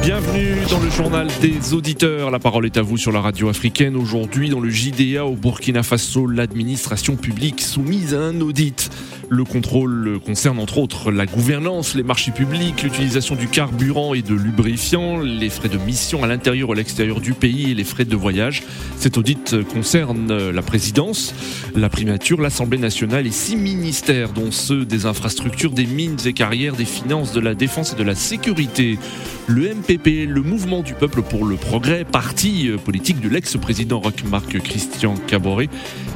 Bienvenue dans le journal des auditeurs. La parole est à vous sur la radio africaine. Aujourd'hui, dans le JDA au Burkina Faso, l'administration publique soumise à un audit. Le contrôle concerne entre autres la gouvernance, les marchés publics, l'utilisation du carburant et de lubrifiants, les frais de mission à l'intérieur ou à l'extérieur du pays et les frais de voyage. Cet audit concerne la présidence, la primature, l'Assemblée nationale et six ministères, dont ceux des infrastructures, des mines et carrières, des finances, de la défense et de la sécurité. Le MPP, le Mouvement du Peuple pour le Progrès, parti politique de l'ex-président Roch-Marc Christian Caboret,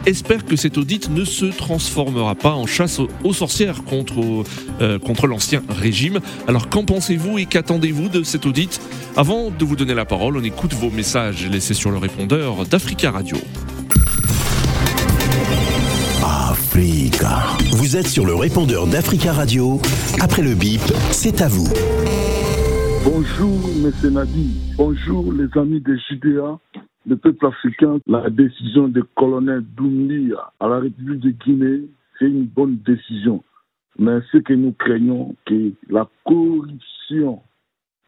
espère que cet audit ne se transformera pas en chasse aux sorcières contre, euh, contre l'ancien régime. Alors qu'en pensez-vous et qu'attendez-vous de cet audit Avant de vous donner la parole, on écoute vos messages laissés sur le répondeur d'Africa Radio. Africa. Vous êtes sur le répondeur d'Africa Radio. Après le bip, c'est à vous. Bonjour, M. Nadi. Bonjour, les amis des JDA. Le peuple africain, la décision du colonel Doumbia à la République de Guinée, c'est une bonne décision. Mais ce que nous craignons, que la corruption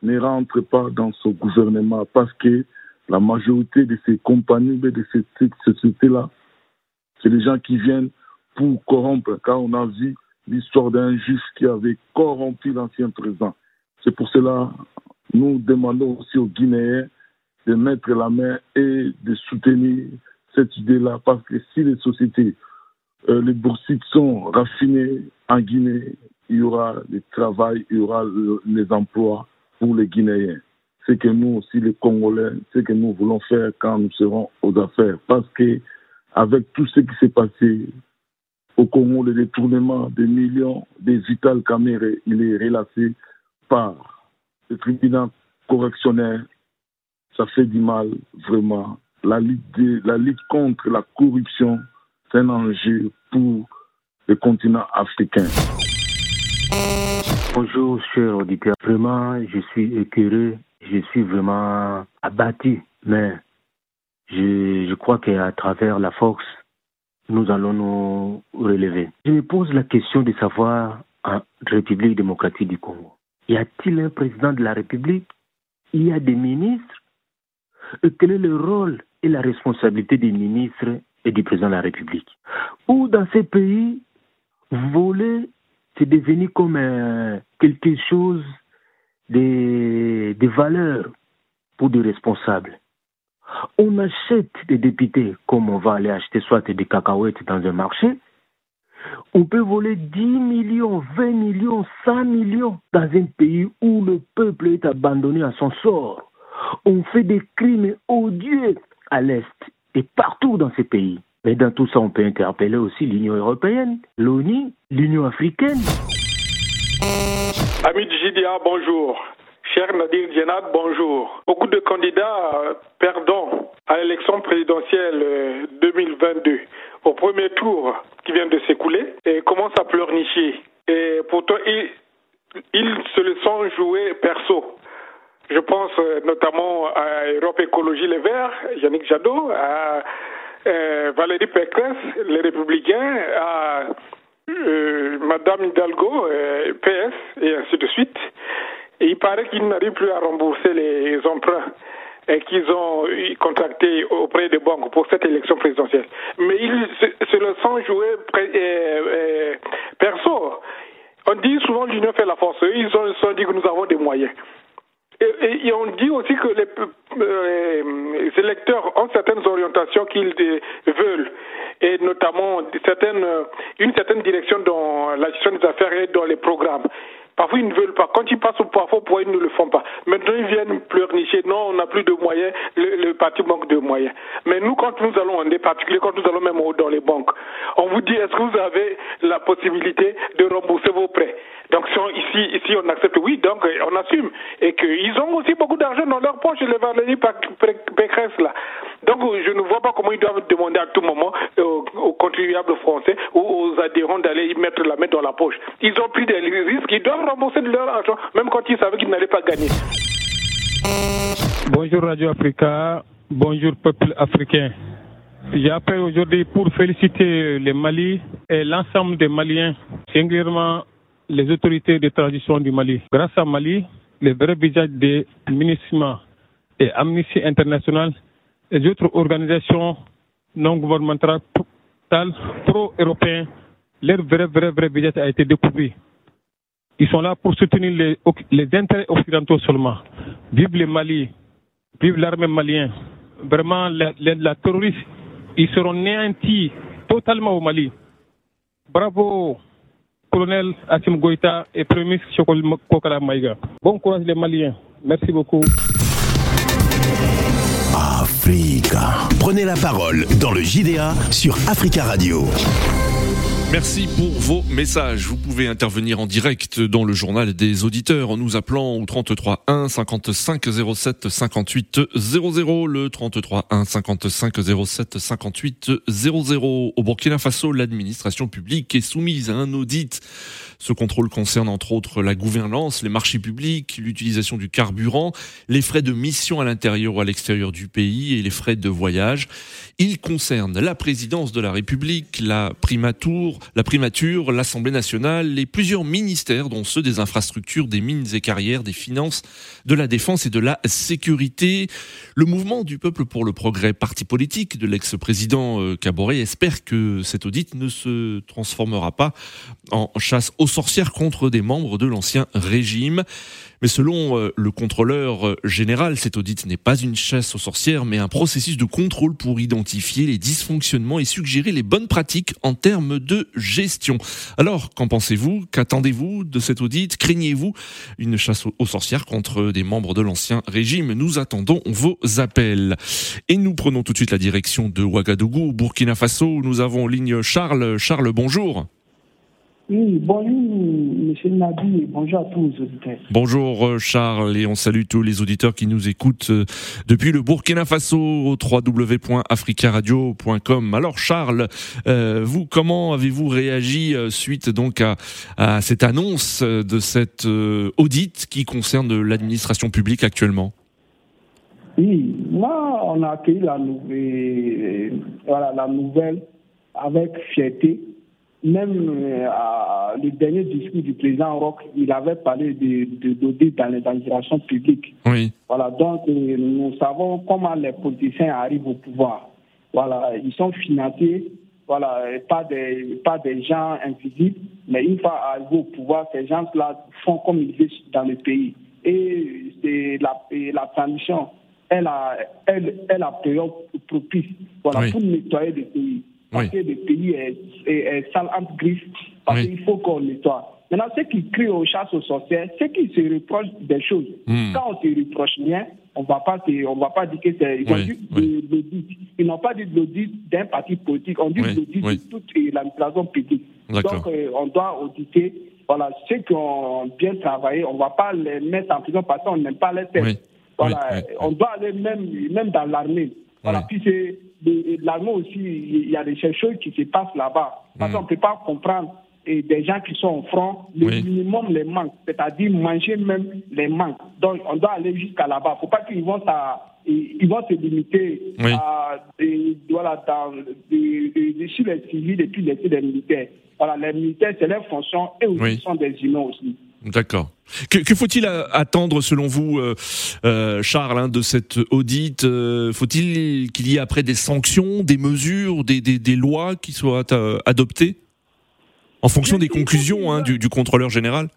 ne rentre pas dans ce gouvernement parce que la majorité de ces compagnies, de ces sociétés-là, c'est des gens qui viennent pour corrompre, car on a vu l'histoire d'un juge qui avait corrompu l'ancien président. C'est pour cela nous demandons aussi aux Guinéens de mettre la main et de soutenir cette idée-là, parce que si les sociétés, euh, les boursites sont raffinées en Guinée, il y aura le travail, il y aura les emplois pour les Guinéens. C'est que nous aussi, les Congolais, c'est que nous voulons faire quand nous serons aux affaires. Parce que avec tout ce qui s'est passé au Congo, le détournement des millions des Vital Caméré, il est relâché par le tribunal correctionnel. Ça fait du mal, vraiment. La lutte, contre la corruption, c'est un enjeu pour le continent africain. Bonjour, cher auditeur. Vraiment, je suis écœuré, je suis vraiment abattu, mais je, je crois qu'à travers la force, nous allons nous relever. Je me pose la question de savoir en République démocratique du Congo, y a-t-il un président de la République? Il y a des ministres et Quel est le rôle et la responsabilité des ministres et du président de la République? Ou dans ces pays, voler, c'est devenu comme quelque chose de, de valeur pour des responsables. On achète des députés comme on va aller acheter soit des cacahuètes dans un marché. On peut voler 10 millions, 20 millions, 100 millions dans un pays où le peuple est abandonné à son sort. On fait des crimes odieux à l'Est et partout dans ces pays. Mais dans tout ça, on peut interpeller aussi l'Union européenne, l'ONU, l'Union africaine. Du JDA, bonjour. Cher Nadir Djenad, bonjour. Beaucoup de candidats perdants à l'élection présidentielle 2022 euh, au premier tour qui vient de s'écouler et commencent à pleurnicher. Et pourtant, ils, ils se le sont joués perso. Je pense euh, notamment à Europe Écologie Les Verts, Yannick Jadot, à Valérie Pécresse, les Républicains, à Madame Hidalgo, PS, et ainsi de suite. Et il paraît qu'ils n'arrivent plus à rembourser les emprunts qu'ils ont contractés auprès des banques pour cette élection présidentielle. Mais ils se, le sont joué euh, euh, perso. On dit souvent l'union fait la force. Ils ont, dit que nous avons des moyens. Et, on dit aussi que les, euh, électeurs ont certaines orientations qu'ils veulent, et notamment certaines, une certaine direction dans la gestion des affaires et dans les programmes. Parfois, ils ne veulent pas. Quand ils passent au parfois, ils ne le font pas Maintenant, ils viennent pleurnicher. Non, on n'a plus de moyens. Le, parti manque de moyens. Mais nous, quand nous allons, en des quand nous allons même dans les banques, on vous dit, est-ce que vous avez la possibilité de rembourser vos prêts? Donc ici, on accepte, oui, donc on assume. Et qu'ils ont aussi beaucoup d'argent dans leur poche, les Valérie Pécresse là. Donc je ne vois pas comment ils doivent demander à tout moment aux, aux contribuables français ou aux adhérents d'aller y mettre la main dans la poche. Ils ont pris des risques, ils doivent rembourser de leur argent, même quand ils savaient qu'ils n'allaient pas gagner. Bonjour Radio Africa, bonjour peuple africain. J'appelle aujourd'hui pour féliciter le Mali et l'ensemble des Maliens singulièrement les autorités de transition du Mali. Grâce à Mali, les vrais visages des MINISMA et Amnesty International et d'autres organisations non gouvernementales pro-européens, leur vrai, vrai, vrai visage a été découvert. Ils sont là pour soutenir les, intérêts occidentaux seulement. Vive le Mali, vive l'armée malienne. Vraiment, les, la terroristes, ils seront néantis totalement au Mali. Bravo, colonel Asim Goïta et Premier Chokol Kokala Maïga. Bon courage les Maliens. Merci beaucoup. Africa. Prenez la parole dans le JDA sur Africa Radio. Merci pour vos messages. Vous pouvez intervenir en direct dans le journal des auditeurs en nous appelant au 33 1 55 07 58 00. Le 33 1 55 07 58 00. Au Burkina Faso, l'administration publique est soumise à un audit. Ce contrôle concerne entre autres la gouvernance, les marchés publics, l'utilisation du carburant, les frais de mission à l'intérieur ou à l'extérieur du pays et les frais de voyage. Il concerne la présidence de la République, la primature, la primature, l'Assemblée nationale et plusieurs ministères dont ceux des infrastructures, des mines et carrières, des finances, de la défense et de la sécurité. Le mouvement du peuple pour le progrès, parti politique de l'ex-président Caboret, euh, espère que cet audit ne se transformera pas en chasse aux sorcières contre des membres de l'ancien régime. Mais selon euh, le contrôleur euh, général, cet audit n'est pas une chasse aux sorcières, mais un processus de contrôle pour identifier les dysfonctionnements et suggérer les bonnes pratiques en termes de gestion. Alors, qu'en pensez-vous? Qu'attendez-vous de cet audit? Craignez-vous une chasse aux sorcières contre des membres de l'ancien régime? Nous attendons vos appels. Et nous prenons tout de suite la direction de Ouagadougou, Burkina Faso. Nous avons en ligne Charles. Charles, bonjour. Oui, bonjour, monsieur Nabi, bonjour à tous les auditeurs. Bonjour euh, Charles, et on salue tous les auditeurs qui nous écoutent euh, depuis le Burkina Faso au www.africaradio.com. Alors Charles, euh, vous, comment avez-vous réagi suite donc à, à, cette annonce de cette audit qui concerne l'administration publique actuellement? Oui, moi, on a accueilli la nouvelle, voilà, la nouvelle avec fierté même euh, le dernier discours du président Rock, il avait parlé de, de dans les administrations publiques. Oui. Voilà, donc euh, nous savons comment les politiciens arrivent au pouvoir. Voilà, ils sont financés, voilà, pas des, pas des gens invisibles, mais une fois arrivés au pouvoir, ces gens-là font comme ils veulent dans le pays. Et c'est la, la transition, elle a, elle, elle a période propice voilà, pour nettoyer le pays parce que le pays est, est, sale entre griffes, parce qu'il faut qu'on nettoie. Maintenant, ceux qui crient aux chasses aux sorcières, ceux qui se reprochent des choses, hmm. quand on se reproche rien, on on va pas dire que c'est ils ont dit de l'audit. Ils n'ont pas dit de l'audit d'un parti politique, on dit de l'audit de toute l'administration publique. Donc euh, on doit auditer voilà, ceux qui ont bien travaillé, on ne va pas les mettre en prison parce qu'on n'aime pas les têtes. Voilà, on doit aller même, même dans l'armée. Voilà, puis c'est l'armée aussi, il y a des choses qui se passent là-bas. Parce qu'on ne peut pas comprendre et des gens qui sont au front, le minimum les manque, c'est-à-dire manger même les manques. Donc on doit aller jusqu'à là-bas. Il ne faut pas qu'ils vont, ils vont se limiter à voilà, dans, sur les civils et puis les militaires. Voilà, les militaires, c'est leur fonction et aussi sont des humains aussi. D'accord. Que, faut-il attendre selon vous, euh, euh, Charles, hein, de cette audit euh, Faut-il qu'il y ait après des sanctions, des mesures, des, des, lois qui soient adoptées en fonction des conclusions hein, du, du, contrôleur général?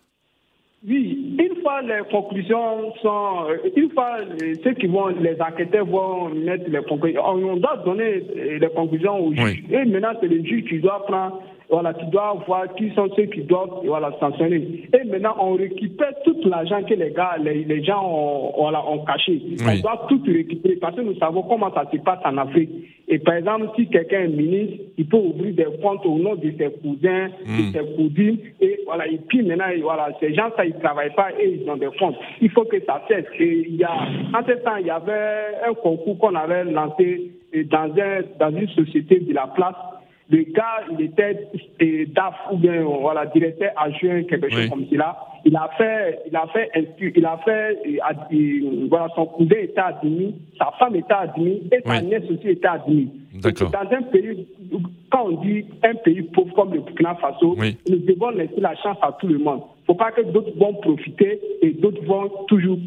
Oui, une fois les conclusions sont, une fois ceux qui vont, les enquêteurs vont mettre les conclusions, on doit donner les conclusions aux juges. Et maintenant, c'est le juge qui doit prendre voilà, tu dois voir qui sont ceux qui doivent voilà, sanctionner. Et maintenant, on récupère tout l'argent que les gars, les, gens ont, voilà, ont caché. On doit tout récupérer parce que nous savons comment ça se passe en Afrique. Et par exemple, si quelqu'un est ministre, il peut ouvrir des comptes au nom de ses cousins, de hmm. ses cousines. Et voilà, et puis maintenant, voilà, ces gens, ça, ils ne travaillent pas et ils ont des comptes. Il faut que ça cesse. Et il y a, en ce temps, il y avait un concours qu'on avait lancé dans, un, dans une société de la place le gars, il était DAF ou bien voilà, directeur adjoint, quelque chose comme cela. Il a fait, il a fait, il a fait, voilà, son cousin était admis, sa femme était admise et sa nièce aussi était admise. D'accord. Dans un pays, quand on dit un pays pauvre comme le Burkina Faso, nous devons laisser la chance à tout le monde. Il ne faut pas que d'autres vont profiter et d'autres vont toujours,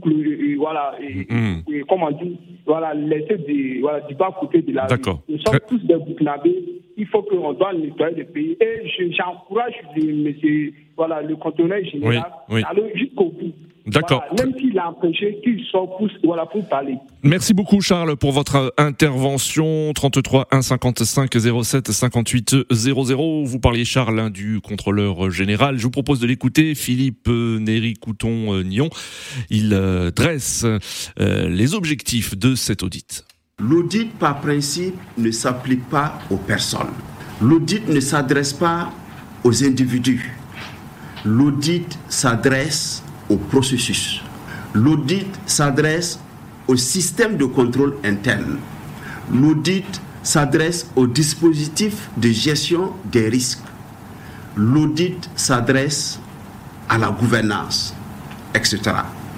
voilà, mm. et, comment on dit, voilà, laisser du, voilà, du bas côté de la vie. Nous sommes tous des Burkinabés. Il faut qu'on doit nettoyer le pays. Et j'encourage monsieur, voilà, le conteneur général d'aller jusqu'au bout. D'accord. même s'il a empêché qu'il soit pour, voilà, pour parler. Merci beaucoup Charles pour votre intervention. 33 1 55 07 58 00. Vous parliez Charles du contrôleur général. Je vous propose de l'écouter. Philippe euh, Néry Couton-Nion. Euh, Il euh, dresse les objectifs de cet audit. L'audit par principe ne s'applique pas aux personnes. L'audit ne s'adresse pas aux individus. L'audit s'adresse au processus. L'audit s'adresse au système de contrôle interne. L'audit s'adresse au dispositif de gestion des risques. L'audit s'adresse à la gouvernance, etc.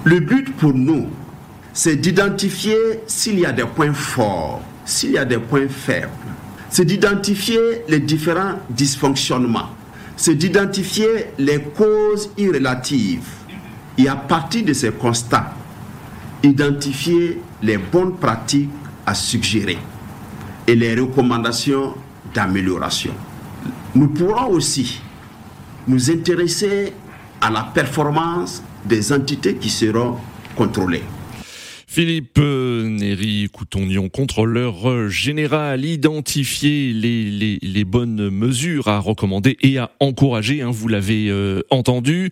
Le but pour nous, c'est d'identifier s'il y a des points forts, s'il y a des points faibles. C'est d'identifier les différents dysfonctionnements. C'est d'identifier les causes irrelatives et à partir de ces constats, identifier les bonnes pratiques à suggérer et les recommandations d'amélioration. Nous pourrons aussi nous intéresser à la performance des entités qui seront contrôlées. Philippe euh, Néry Coutonion, contrôleur général, identifier les, bonnes mesures à recommander et à encourager, hein, vous l'avez euh, entendu.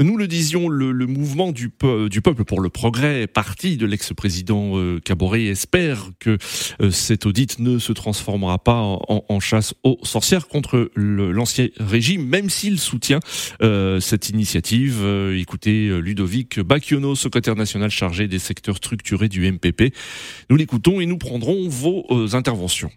Nous le disions, le, mouvement du, peuple pour le progrès, parti de l'ex-président euh, espère que euh, cet audit ne se transformera pas en, chasse aux sorcières contre l'ancien régime, même s'il soutient cette initiative. écoutez Ludovic Bacchiono, secrétaire national chargé des secteurs structurels du MPP. Nous l'écoutons et nous prendrons vos euh, interventions.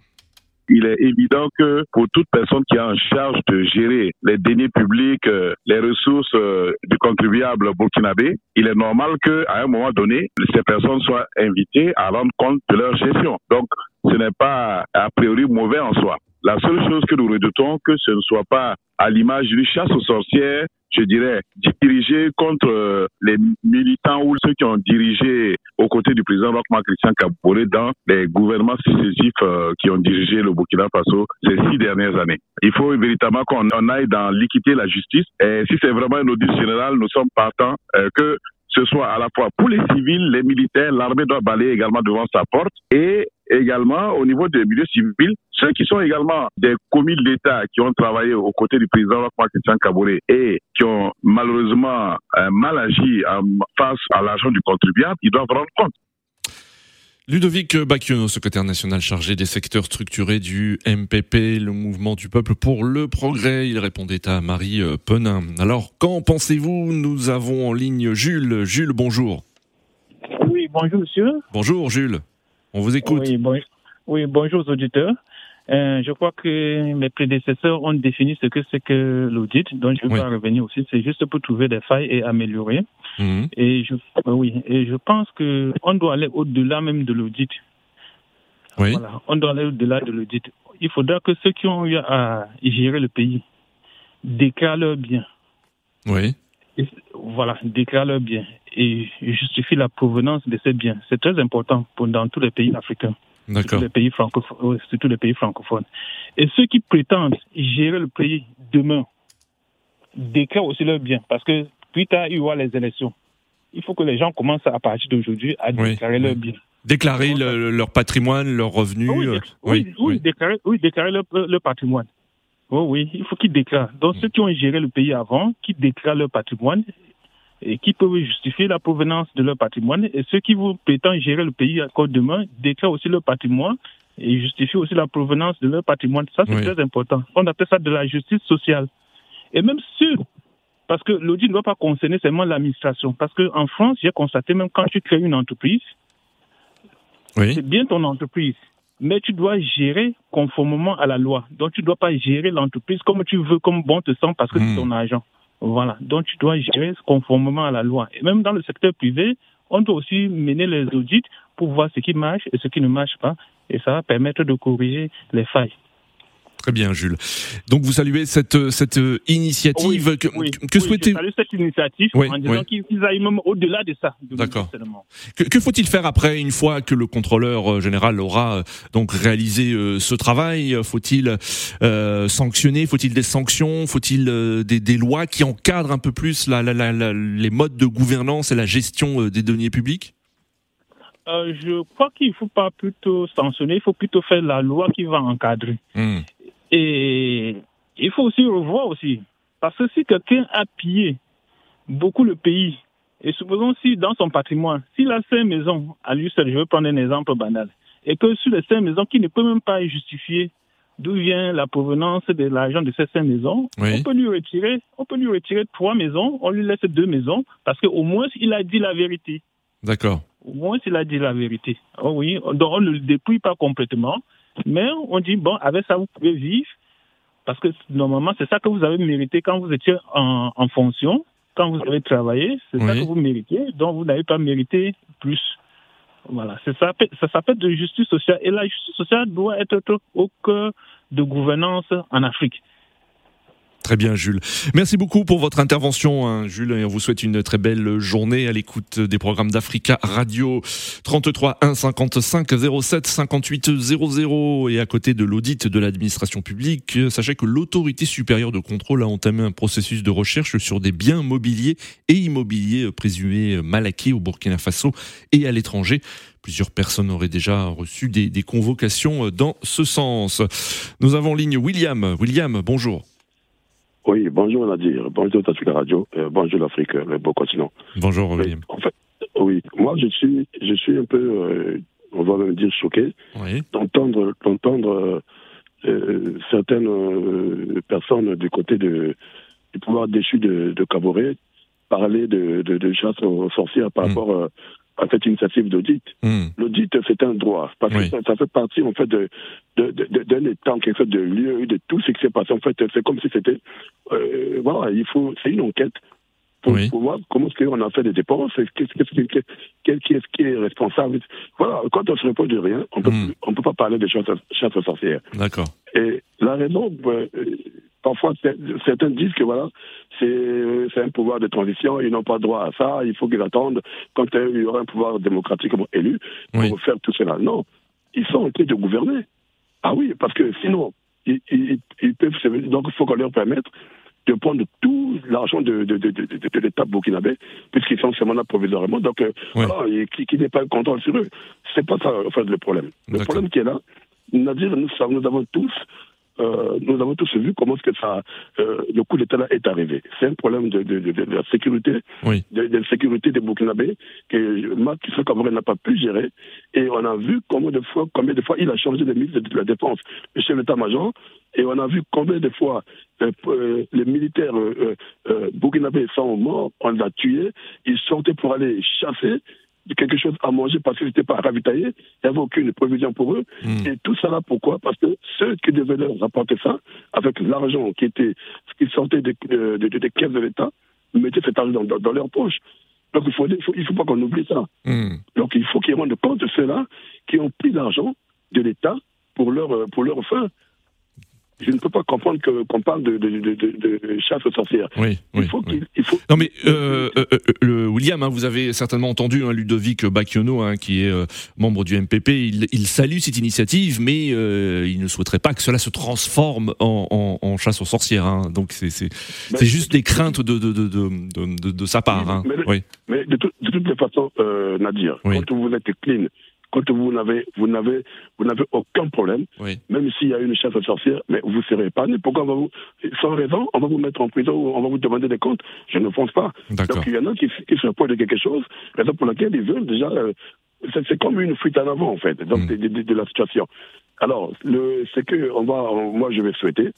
Il est évident que pour toute personne qui a en charge de gérer les deniers publics, euh, les ressources euh, du contribuable burkinabé, il est normal qu'à un moment donné, ces personnes soient invitées à rendre compte de leur gestion. Donc, ce n'est pas a priori mauvais en soi. La seule chose que nous redoutons, que ce ne soit pas à l'image d'une chasse aux sorcières je dirais, dirigé contre euh, les militants ou ceux qui ont dirigé aux côtés du président Rochman Christian Kabore dans les gouvernements successifs euh, qui ont dirigé le Burkina Faso ces six dernières années. Il faut véritablement qu'on aille dans l'équité la justice. Et si c'est vraiment un audit général, nous sommes partants euh, que ce soit à la fois pour les civils, les militaires, l'armée doit balayer également devant sa porte et également au niveau des milieux civils, ceux qui sont également des commis de l'État qui ont travaillé aux côtés du président Christian Kabore et qui ont malheureusement euh, mal agi face à l'argent du contribuable, ils doivent rendre compte. Ludovic Bacchiono, secrétaire national chargé des secteurs structurés du MPP, le mouvement du peuple pour le progrès. Il répondait à Marie euh, Penin. Alors, qu'en pensez-vous? Nous avons en ligne Jules. Jules, bonjour. Oui, bonjour monsieur. Bonjour Jules. On vous écoute. Oui, bonjour aux auditeurs. Euh, je crois que mes prédécesseurs ont défini ce que c'est que l'audit, donc je vais pas revenir aussi. C'est juste pour trouver des failles et améliorer. Mhm. Et je, euh, oui, et je pense que on doit aller au-delà même de l'audit. Oui. Voilà, on doit aller au-delà de l'audit. Il faudra que ceux qui ont eu à gérer le pays déclarent leurs biens. Oui. voilà, déclarent leurs biens et justifient la provenance de ces biens. C'est très important pour, dans tous les pays africains. Surtout les pays francophones, surtout les pays francophones. Et ceux qui prétendent gérer le pays demain déclarent aussi leurs biens, parce que plus tard il y aura les élections. Il faut que les gens commencent à partir d'aujourd'hui à déclarer leurs biens. Déclarer leur patrimoine, leurs revenus. oui, oui, déclarer, oui, déclarer leur, leur patrimoine. Oh oui, il faut qu'ils déclarent. Donc ceux qui ont géré le pays avant, qui déclarent leur patrimoine, et qui peuvent justifier la provenance de leur patrimoine. Et ceux qui vous prétendent gérer le pays à côte demain déclarent aussi leur patrimoine et justifient aussi la provenance de leur patrimoine. Ça, c'est très important. On appelle ça de la justice sociale. Et même ceux, parce que l'audit ne doit pas concerner seulement l'administration. Parce qu'en France, j'ai constaté, même quand tu crées une entreprise, c'est bien ton entreprise mais tu dois gérer conformément à la loi. Donc, tu ne dois pas gérer l'entreprise comme tu veux, comme bon te semble, parce que c'est hmm. ton argent. Voilà. Donc, tu dois gérer conformément à la loi. Et même dans le secteur privé, on doit aussi mener les audits pour voir ce qui marche et ce qui ne marche pas. Et ça va permettre de corriger les failles. Très bien, Jules. Donc vous saluez cette, cette initiative. Oui, que oui, que oui, souhaitez salue cette initiative en disant qu'ils aillent même au-delà de ça. D'accord. Que, que faut-il faire après, une fois que le contrôleur euh, général aura euh, donc réalisé euh, ce travail? Faut-il euh, sanctionner? Faut-il des sanctions? Faut-il euh, des, des lois qui encadrent un peu plus la, la, la, la- les modes de gouvernance et la gestion des deniers publics? Euh, je crois qu'il ne faut pas plutôt sanctionner, il faut plutôt faire la loi qui va encadrer. Hmm. Et il faut aussi revoir aussi. Parce que si quelqu'un a pillé beaucoup le pays, et supposons si dans son patrimoine, s'il a cinq maisons, à lui seul, je vais prendre un exemple banal, et que sur les cinq maisons, qui ne peut même pas justifier d'où vient la provenance de l'argent de ces cinq maisons, Oui. on peut lui retirer, on peut lui retirer trois maisons, on lui laisse deux maisons, parce qu'au moins il a dit la vérité. D'accord. Au moins, il a dit la vérité. Oh oui, donc on ne le dépouille pas complètement, mais on dit, bon, avec ça, vous pouvez vivre, parce que normalement, c'est ça que vous avez mérité quand vous étiez en, en fonction, quand vous avez travaillé, c'est ça que vous méritez, donc vous n'avez pas mérité plus. Voilà, c'est ça, ça s'appelle de justice sociale, et la justice sociale doit être au cœur de gouvernance en Afrique. Très bien, Jules. Merci beaucoup pour votre intervention, hein, Jules, et on vous souhaite une très belle journée à l'écoute des programmes d'Africa Radio 33 1 55 07 58 00 et à côté de l'audit de l'administration publique, euh, sachez que l'autorité supérieure de contrôle a entamé un processus de recherche sur des biens mobiliers et immobiliers euh, présumés mal acquis au Burkina Faso et à l'étranger. Plusieurs personnes auraient déjà reçu des, des convocations euh, dans ce sens. Nous avons en ligne William. William, bonjour. Oui, bonjour Nadir, bonjour Tafika Radio, euh, bonjour l'Afrique, le beau continent. Bonjour William. En fait, oui, moi je suis, je suis un peu, euh, on va même dire choqué Oui. d'entendre, d'entendre euh, euh, certaines euh, personnes du côté de, du pouvoir déchu de, de Caboret parler de, de, de chasse aux sorcières par Mm. rapport euh, à cette initiative d'audit. Hmm. L'audit, c'est un droit, parce Oui. que ça, ça fait partie en fait de, de, de, de- d'un état, quelque chose de lieu, de tout ce qui s'est passé. En fait, c'est comme si c'était, euh, voilà, il faut, c'est une enquête pour, Oui. pour voir comment est-ce qu'on a fait des dépenses, qu'est-ce qu'est-ce qui, qu'est- quel- qui est-ce qui est responsable. Voilà, quand on se repose de rien, on peut, Mm. on peut pas parler de chasse, chasse aux sorcières. D'accord. Et la raison, euh, parfois cer- certains disent que voilà, c'est euh, c'est un pouvoir de transition, ils n'ont pas droit à ça, il faut qu'ils attendent quand il y aura un pouvoir démocratiquement élu pour Oui. faire tout cela. Non, ils sont en train de gouverner. Ah oui, parce que sinon, ils, ils- ils peuvent se... Donc il faut qu'on leur permette de prendre tout l'argent de, de, de, de, l'État burkinabé, puisqu'ils sont seulement là provisoirement, donc euh, Ouais. voilà, et qui, qui n'est pas un contrôle sur eux. C'est pas ça en fait, le problème. Le problème qui est là, Nadir, nous avons tous euh, nous avons tous vu comment que ça, euh, le coup d'État là est arrivé. C'est un problème de, de, de, de la sécurité, Oui. de, la sécurité des Burkinabés que Macky Sall n'a pas pu gérer. Et on a vu combien de fois, combien de fois il a changé de ministre de la Défense, le chef d'état-major. Et on a vu combien de fois euh, euh, les militaires euh, burkinabés sont morts, on les a tués, ils sortaient pour aller chasser quelque chose à manger parce qu'ils n'étaient pas ravitaillés, il n'y avait aucune provision pour eux. Hmm. Et tout ça là, pourquoi? Parce que ceux qui devaient leur rapporter ça, avec l'argent qui était, qui sortait des, de- de- des caisses de l'État, mettaient cet argent dans, dans leur poche. Donc il faut, il faut, il faut pas qu'on oublie ça. Hmm. Donc il faut qu'ils rendent compte de ceux-là qui ont pris l'argent de l'État pour leur, pour leur fin. Je ne peux pas comprendre que- qu'on parle de, de, de, de- de chasse aux sorcières. Oui, Il oui, faut oui. il faut, Non mais euh, euh, euh, le William, hein, vous avez certainement entendu hein, Ludovic Bacchiono, hein, qui est euh, membre du MPP. Il, il salue cette initiative, mais euh, il ne souhaiterait pas que cela se transforme en, en, en chasse aux sorcières. hein. Donc c'est c'est Ben, juste des craintes de de de de, de, sa part. Hein. Mais- Oui. Mais de, tout- de toutes les façons, euh, Nadir, quand vous êtes clean, quand vous n'avez vous n'avez vous n'avez aucun problème, Oui. même s'il y a une chasse aux sorcières, mais vous serez épargné. Pourquoi on va vous sans raison, on va vous mettre en prison ou on va vous demander des comptes? Je ne pense pas. D'accord. Donc il y en a qui, qui se reposent de quelque chose, raison pour laquelle ils veulent déjà. euh, c'est c'est comme une fuite en avant en fait, donc Mm. de, de- de la situation. Alors, le, c'est que on va, on- moi je vais souhaiter.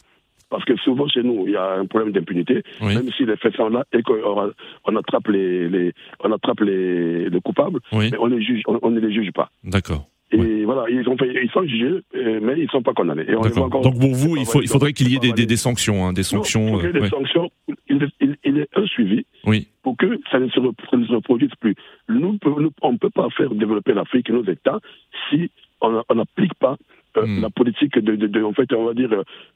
Parce que souvent chez nous, il y a un problème d'impunité, Oui. même si les faits sont là et qu'on on attrape les, les on attrape les, les coupables, Oui. mais on les juge, on, on ne les juge pas. D'accord. Et voilà, ils, ont fait, ils sont jugés, mais ils ne sont pas condamnés. Et on encore- Donc pour vous, il faut il faudrait qu'il y ait des, des, des sanctions, hein, des il sanctions. ait des euh, ouais. sanctions. Il, il, il est un suivi Oui. pour que ça ne se, reproduise plus. Nous, on ne peut pas faire développer l'Afrique et nos États si on n'applique pas mm. la politique de, de, de, en fait, on va dire,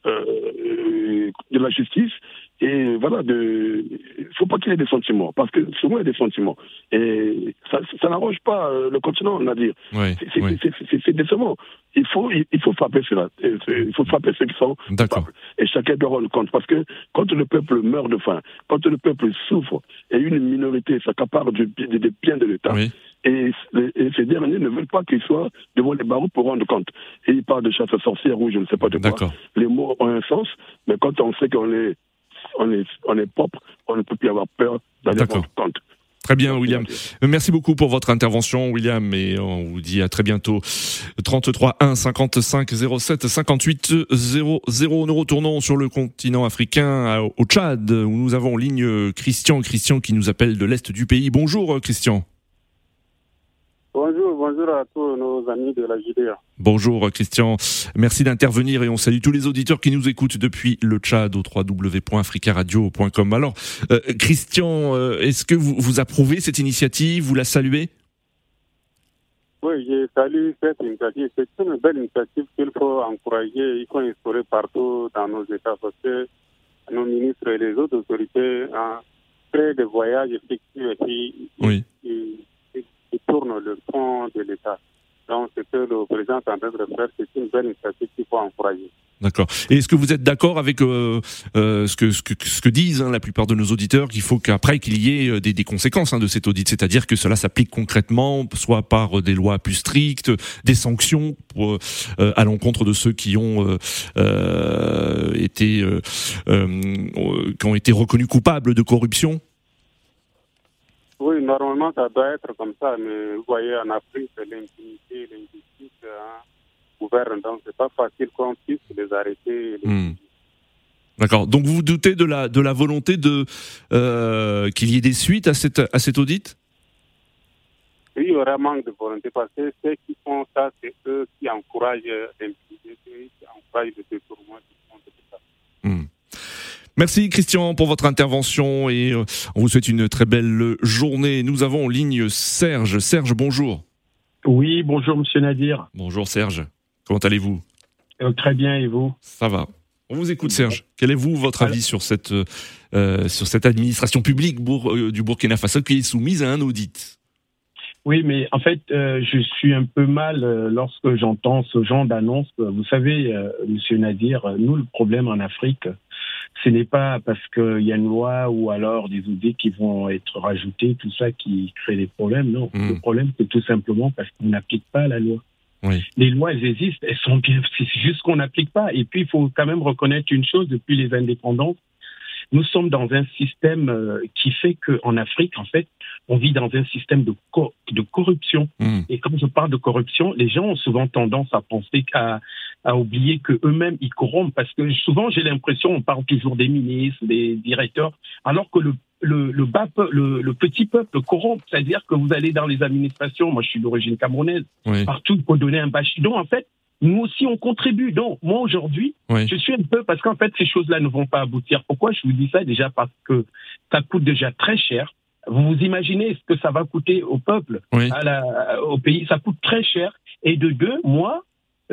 de la justice et voilà, il ne faut pas qu'il y ait des sentiments, parce que souvent il y a des sentiments. Et ça, ça n'arrange pas euh, le continent, on va dire. c'est décevant. Il faut, il, faut frapper cela. Il faut frapper ceux qui sont coupables. Et chacun doit rendre compte. Parce que quand le peuple meurt de faim, quand le peuple souffre, et une minorité s'accapare des biens de l'État, et, ces derniers ne veulent pas qu'ils soient devant les barreaux pour rendre compte. Et ils parlent de chasse aux sorcières ou je ne sais pas de quoi. Les mots ont un sens, mais quand on sait qu'on est on est, on est propre, on ne peut plus avoir peur d'aller compte. Très bien, William. Merci beaucoup pour votre intervention, William, et on vous dit à très bientôt. 33 1 55 07 58 00. Nous retournons sur le continent africain, au Tchad, où nous avons en ligne Christian. Christian qui nous appelle de l'Est du pays. Bonjour, Christian. Bonjour, bonjour à tous nos amis de la JDA. Bonjour Christian, merci d'intervenir et on salue tous les auditeurs qui nous écoutent depuis le Tchad au www.africaradio.com. Alors euh, Christian, euh, est-ce que vous, vous approuvez cette initiative, vous la saluez? Oui, je salue cette initiative. C'est une belle initiative qu'il faut encourager, il faut instaurer partout dans nos États parce que nos ministres et les autres autorités ont fait des voyages effectués et oui qui tourne le de l'État. Donc, ce que le président est en de faire, c'est. D'accord. Est-ce que vous êtes d'accord avec euh, euh, ce, que, ce, que, disent hein, la plupart de nos auditeurs, qu'il faut qu'après qu'il y ait euh, des, conséquences hein, de cet audit, c'est-à-dire que cela s'applique concrètement, soit par des lois plus strictes, des sanctions à l'encontre de ceux qui ont été qui ont été reconnus coupables de corruption? Normalement, ça doit être comme ça, mais vous voyez, en Afrique, l'impunité, l'injustice hein, gouverne, donc c'est pas facile qu'on puisse les arrêter. Hmm. D'accord. Donc vous vous doutez de la, de la volonté de euh, qu'il y ait des suites à, cette, à cet audit? Oui, il y aura manque de volonté parce que ceux qui font ça, c'est eux qui encouragent l'impunité, qui encouragent le détournement du fond de l'État. Hmm. Merci Christian pour votre intervention et euh, on vous souhaite une très belle journée. Nous avons en ligne Serge. Serge, bonjour. Oui, bonjour Monsieur Nadir. Bonjour Serge. Comment allez-vous? Euh, Très bien et vous? Ça va. On vous écoute Serge. Quel est vous votre avis sur cette euh, sur cette administration publique du Burkina Faso qui est soumise à un audit? Oui, mais en fait, je suis un peu mal lorsque j'entends ce genre d'annonce. Vous savez, Monsieur Nadir, nous, le problème en Afrique, ce n'est pas parce qu'il y a une loi ou alors des audits qui vont être rajoutés, tout ça qui crée des problèmes. Non, hmm. le problème, c'est tout simplement parce qu'on n'applique pas la loi. Les lois, elles existent, elles sont bien, c'est juste qu'on n'applique pas. Et puis, il faut quand même reconnaître une chose, depuis les indépendances, nous sommes dans un système euh, qui fait qu'en Afrique, en fait, on vit dans un système de, de corruption. Hmm. Et comme je parle de corruption, les gens ont souvent tendance à penser à, à oublier que eux-mêmes ils corrompent parce que souvent j'ai l'impression on parle toujours des ministres, des directeurs, alors que le le, le, bas, le, le, petit peuple corrompt, c'est-à-dire que vous allez dans les administrations, moi je suis d'origine camerounaise, partout il faut donner un bâche. Donc en fait, nous aussi on contribue. Donc moi aujourd'hui, je suis un peu parce qu'en fait ces choses-là ne vont pas aboutir. Pourquoi je vous dis ça? Déjà parce que ça coûte déjà très cher. Vous vous imaginez ce que ça va coûter au peuple, à la, au pays, ça coûte très cher. Et de deux, moi,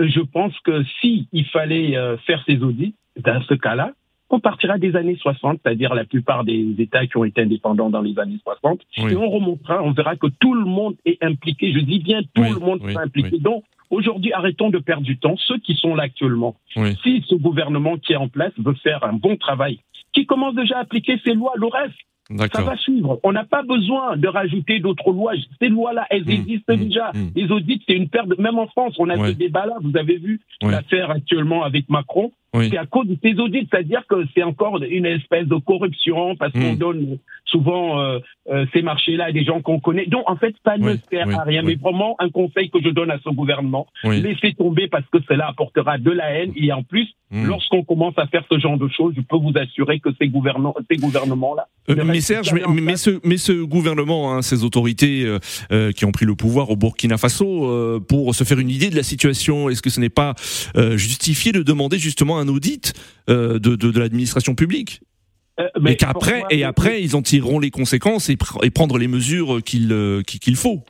je pense que si il fallait euh, faire ces audits, dans ce cas-là, on partira des années 60, c'est-à-dire la plupart des États qui ont été indépendants dans les années 60, et on remontera, on verra que tout le monde est impliqué. Je dis bien tout le monde est impliqué. Donc, aujourd'hui, arrêtons de perdre du temps. Ceux qui sont là actuellement, si ce gouvernement qui est en place veut faire un bon travail, qui commence déjà à appliquer ces lois, le reste, ça va suivre. On n'a pas besoin de rajouter d'autres lois. Ces lois-là, elles mmh, existent mmh, déjà. Mmh. Les audits, c'est une perte. Même en France, on a ouais. ce débat-là. Vous avez vu l'affaire actuellement avec Macron. C'est à cause de ces audits, c'est-à-dire que c'est encore une espèce de corruption parce qu'on donne souvent euh, euh, ces marchés-là à des gens qu'on connaît. Donc en fait, ça ne sert à rien. Mais vraiment, un conseil que je donne à ce gouvernement, laissez tomber parce que cela apportera de la haine. Et en plus, lorsqu'on commence à faire ce genre de choses, je peux vous assurer que ces, gouvernants, ces gouvernements-là... Euh, mais Serge, mais, mais, ce, mais ce gouvernement, hein, ces autorités qui ont pris le pouvoir au Burkina Faso, pour se faire une idée de la situation, est-ce que ce n'est pas justifié de demander justement un audit euh, de, de, l'administration publique. Euh, mais et qu'après, et après, ils en tireront les conséquences et, et prendre les mesures qu'il euh, qu'il faut.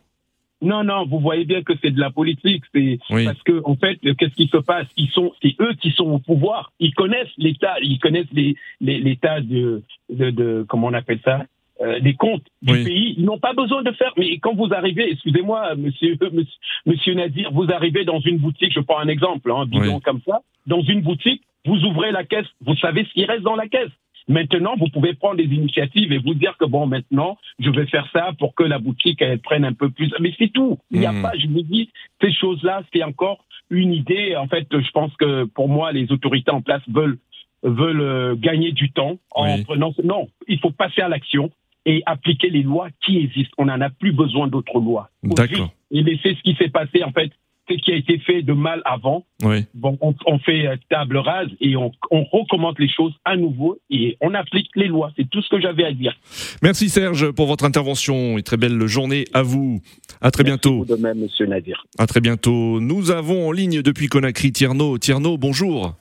Non, non, vous voyez bien que c'est de la politique. C'est parce que en fait, qu'est-ce qui se passe? Ils sont, c'est eux qui sont au pouvoir. Ils connaissent l'État, ils connaissent les l'état de, de, de comment on appelle ça? Euh, les comptes du pays. Ils n'ont pas besoin de faire. Mais quand vous arrivez, excusez-moi, monsieur, monsieur, Nadir, vous arrivez dans une boutique, je prends un exemple, hein, bidon comme ça, dans une boutique, vous ouvrez la caisse, vous savez ce qui reste dans la caisse. Maintenant, vous pouvez prendre des initiatives et vous dire que bon, maintenant, je vais faire ça pour que la boutique elle prenne un peu plus. Mais c'est tout. Il n'y a hmm. pas, je vous dis, ces choses-là, c'est encore une idée. En fait, je pense que pour moi, les autorités en place veulent veulent euh, gagner du temps en prenant. Non, il faut passer à l'action et appliquer les lois qui existent. On n'en a plus besoin d'autres lois. D'accord. Et laisser ce qui s'est passé, en fait, ce qui a été fait de mal avant. Oui. Bon, on, fait euh, table rase et on, on, recommande les choses à nouveau et on applique les lois. C'est tout ce que j'avais à dire. Merci Serge pour votre intervention et très belle journée à vous. À très bientôt. de même, Monsieur Nadir. À très bientôt. Nous avons en ligne depuis Conakry Tierno. Tierno, bonjour.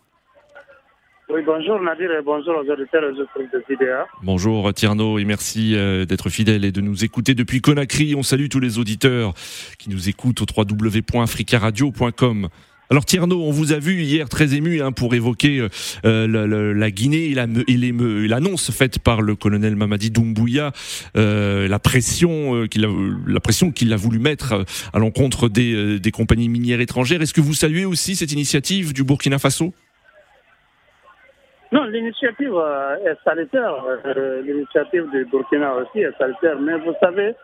Oui, bonjour Nadir et bonjour aux auditeurs de vidéo. Bonjour Tierno et merci euh, d'être fidèle et de nous écouter depuis Conakry. On salue tous les auditeurs qui nous écoutent au www.africaradio.com. Alors Tierno, on vous a vu hier très ému hein, pour évoquer euh, euh, la, Guinée et l'annonce faite par le colonel Mamadi Doumbouya, la pression qu'il a, la pression qu'il a voulu mettre à l'encontre des compagnies minières étrangères. Est-ce que vous saluez aussi cette initiative du Burkina Faso? Non, l'initiative euh, est salutaire. Euh, l'initiative du Burkina aussi est salutaire. Mais vous savez,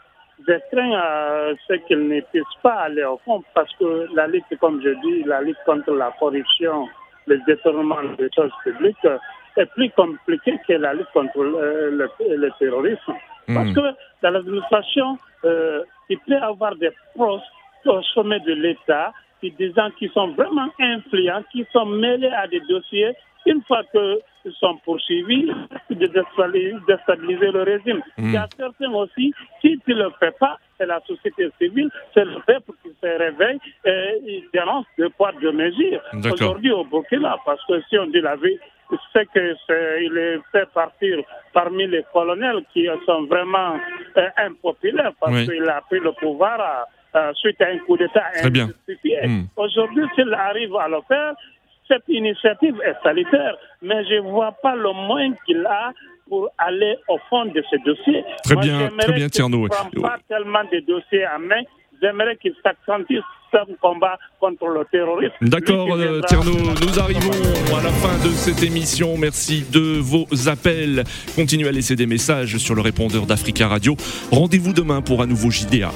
je crains euh, ce qu'il ne puisse pas aller au fond parce que la lutte, comme je dis, la lutte contre la corruption, les détournements des choses publiques est plus compliquée que la lutte contre le, terrorisme. Hmm. Parce que dans l'administration, il peut y avoir des postes au sommet de l'État, des gens qui sont vraiment influents, qui sont mêlés à des dossiers une fois qu'ils sont poursuivis, de déstabiliser le régime. Hmm. Il y a certains aussi, si tu ne le fais pas, c'est la société civile, c'est le peuple qui se réveille et il dénonce de poids de mesures. Aujourd'hui au Burkina, parce que si on dit la vie, c'est qu'il est fait partir parmi les colonels qui sont vraiment euh, impopulaires parce qu'il a pris le pouvoir euh, suite à un coup d'État injustifié. Hmm. Aujourd'hui, s'il arrive à le faire, cette initiative est salutaire, mais je ne vois pas le moyen qu'il a pour aller au fond de ce dossier. Très bien, très bien, Tierno. ne pas tellement de dossiers à main. J'aimerais qu'il s'accentue combat contre le terrorisme. D'accord, euh, Tierno. Nous arrivons à la fin de cette émission. Merci de vos appels. Continuez à laisser des messages sur le répondeur d'Africa Radio. Rendez-vous demain pour un nouveau JDA.